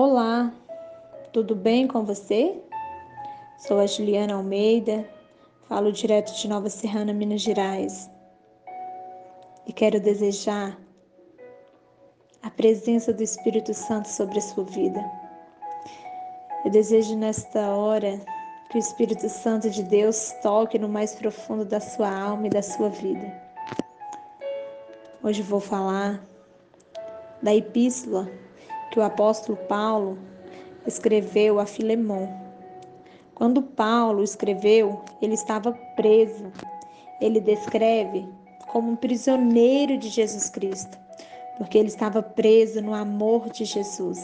Olá, tudo bem com você? Sou a Juliana Almeida, falo direto de Nova Serrana, Minas Gerais. E quero desejar a presença do Espírito Santo sobre a sua vida. Eu desejo nesta hora que o Espírito Santo de Deus toque no mais profundo da sua alma e da sua vida. Hoje vou falar da epístola que o apóstolo Paulo escreveu a Filemon. Quando Paulo escreveu, ele estava preso. Ele descreve como um prisioneiro de Jesus Cristo, porque ele estava preso no amor de Jesus.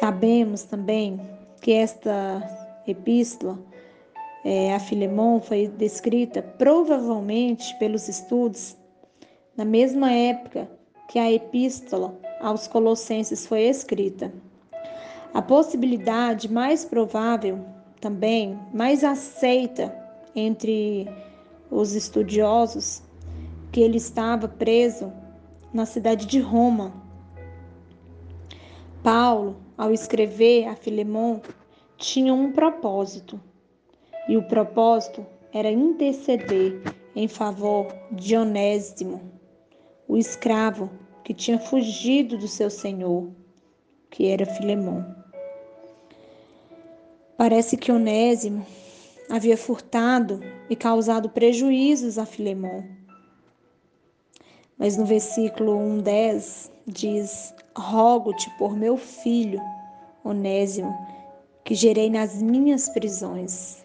Sabemos também que esta epístola é, a Filemon foi descrita provavelmente pelos estudos na mesma época que a epístola aos Colossenses foi escrita. A possibilidade mais provável, também mais aceita entre os estudiosos, que ele estava preso na cidade de Roma. Paulo, ao escrever a Filemon, tinha um propósito, e o propósito era interceder em favor de Onésimo, o escravo que tinha fugido do seu senhor, que era Filemão. Parece que Onésimo havia furtado e causado prejuízos a Filemão. Mas no versículo 1:10 diz: Rogo-te por meu filho Onésimo, que gerei nas minhas prisões.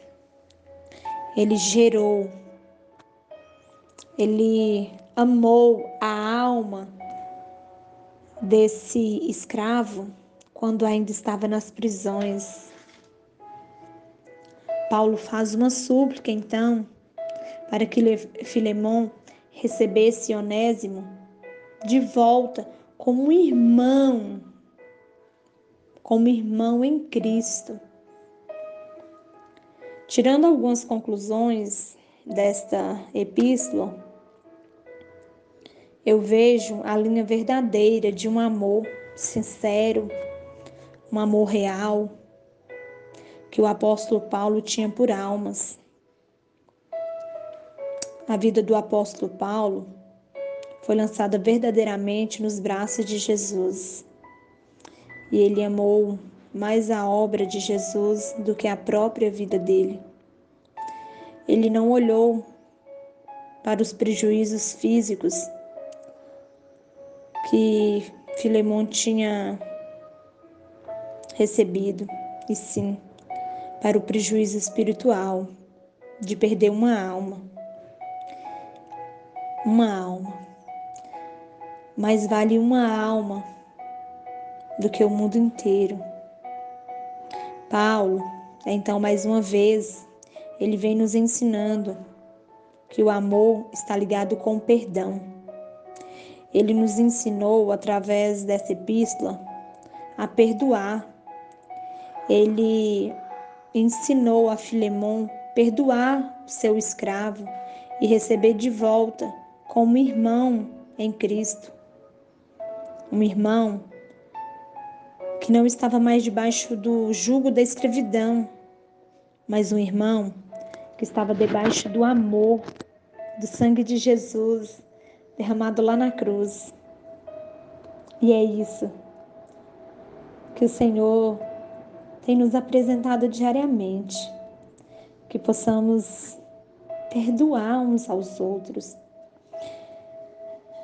Ele gerou, ele amou a alma desse escravo quando ainda estava nas prisões. Paulo faz uma súplica então para que Filemão recebesse Onésimo de volta como irmão, como irmão em Cristo. Tirando algumas conclusões desta epístola, eu vejo a linha verdadeira de um amor sincero, um amor real que o apóstolo Paulo tinha por almas. A vida do apóstolo Paulo foi lançada verdadeiramente nos braços de Jesus. E ele amou mais a obra de Jesus do que a própria vida dele. Ele não olhou para os prejuízos físicos que Filemon tinha recebido, e sim para o prejuízo espiritual de perder uma alma. Uma alma. Mais vale uma alma do que o mundo inteiro. Paulo, então, mais uma vez, ele vem nos ensinando que o amor está ligado com o perdão ele nos ensinou, através dessa epístola, a perdoar. Ele ensinou a Filemon perdoar seu escravo e receber de volta como irmão em Cristo. Um irmão que não estava mais debaixo do jugo da escravidão, mas um irmão que estava debaixo do amor, do sangue de Jesus, derramado lá na cruz. E é isso que o Senhor tem nos apresentado diariamente, que possamos perdoar uns aos outros,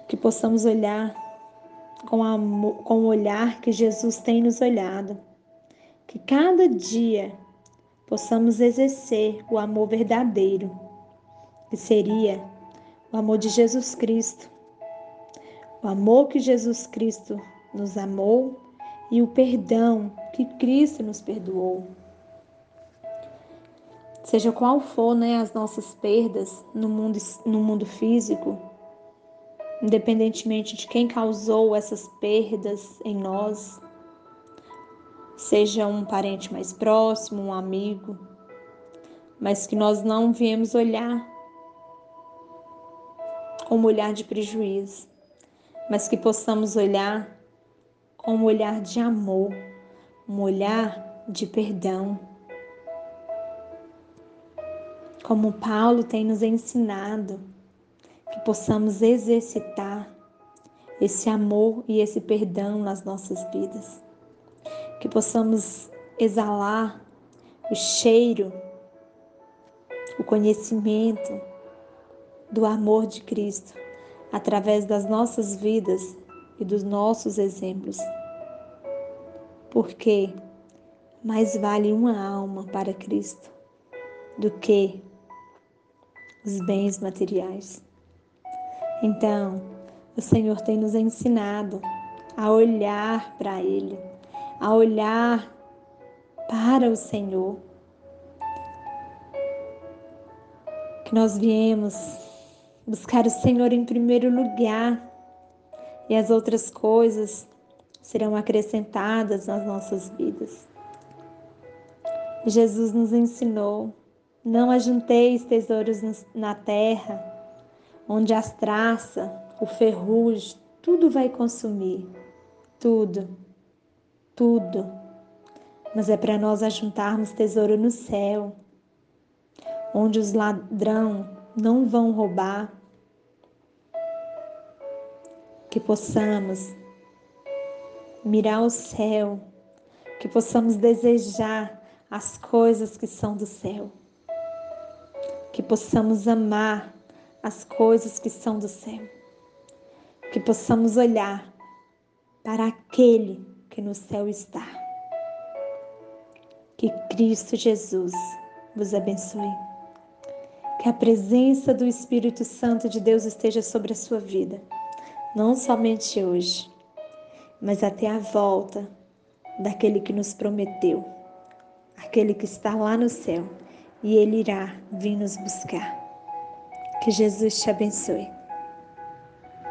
que possamos olhar com, amor, com o olhar que Jesus tem nos olhado, que cada dia possamos exercer o amor verdadeiro, que seria o amor de Jesus Cristo, o amor que Jesus Cristo nos amou e o perdão que Cristo nos perdoou. Seja qual for né, as nossas perdas no mundo, no mundo físico, independentemente de quem causou essas perdas em nós, seja um parente mais próximo, um amigo, mas que nós não viemos olhar com um olhar de prejuízo, mas que possamos olhar com um olhar de amor, um olhar de perdão. Como Paulo tem nos ensinado, que possamos exercitar esse amor e esse perdão nas nossas vidas. Que possamos exalar o cheiro, o conhecimento do amor de Cristo através das nossas vidas e dos nossos exemplos. Porque mais vale uma alma para Cristo do que os bens materiais. Então, o Senhor tem nos ensinado a olhar para Ele, a olhar para o Senhor. Que nós viemos buscar o Senhor em primeiro lugar e as outras coisas serão acrescentadas nas nossas vidas. Jesus nos ensinou: não ajunteis tesouros na terra, onde as traças, o ferrugem, tudo vai consumir. Tudo, tudo. Mas é para nós ajuntarmos tesouro no céu, onde os ladrão não vão roubar, que possamos mirar o céu, que possamos desejar as coisas que são do céu, que possamos amar as coisas que são do céu, que possamos olhar para aquele que no céu está. Que Cristo Jesus vos abençoe. Que a presença do Espírito Santo de Deus esteja sobre a sua vida não somente hoje, mas até a volta daquele que nos prometeu, aquele que está lá no céu e ele irá vir nos buscar. Que Jesus te abençoe.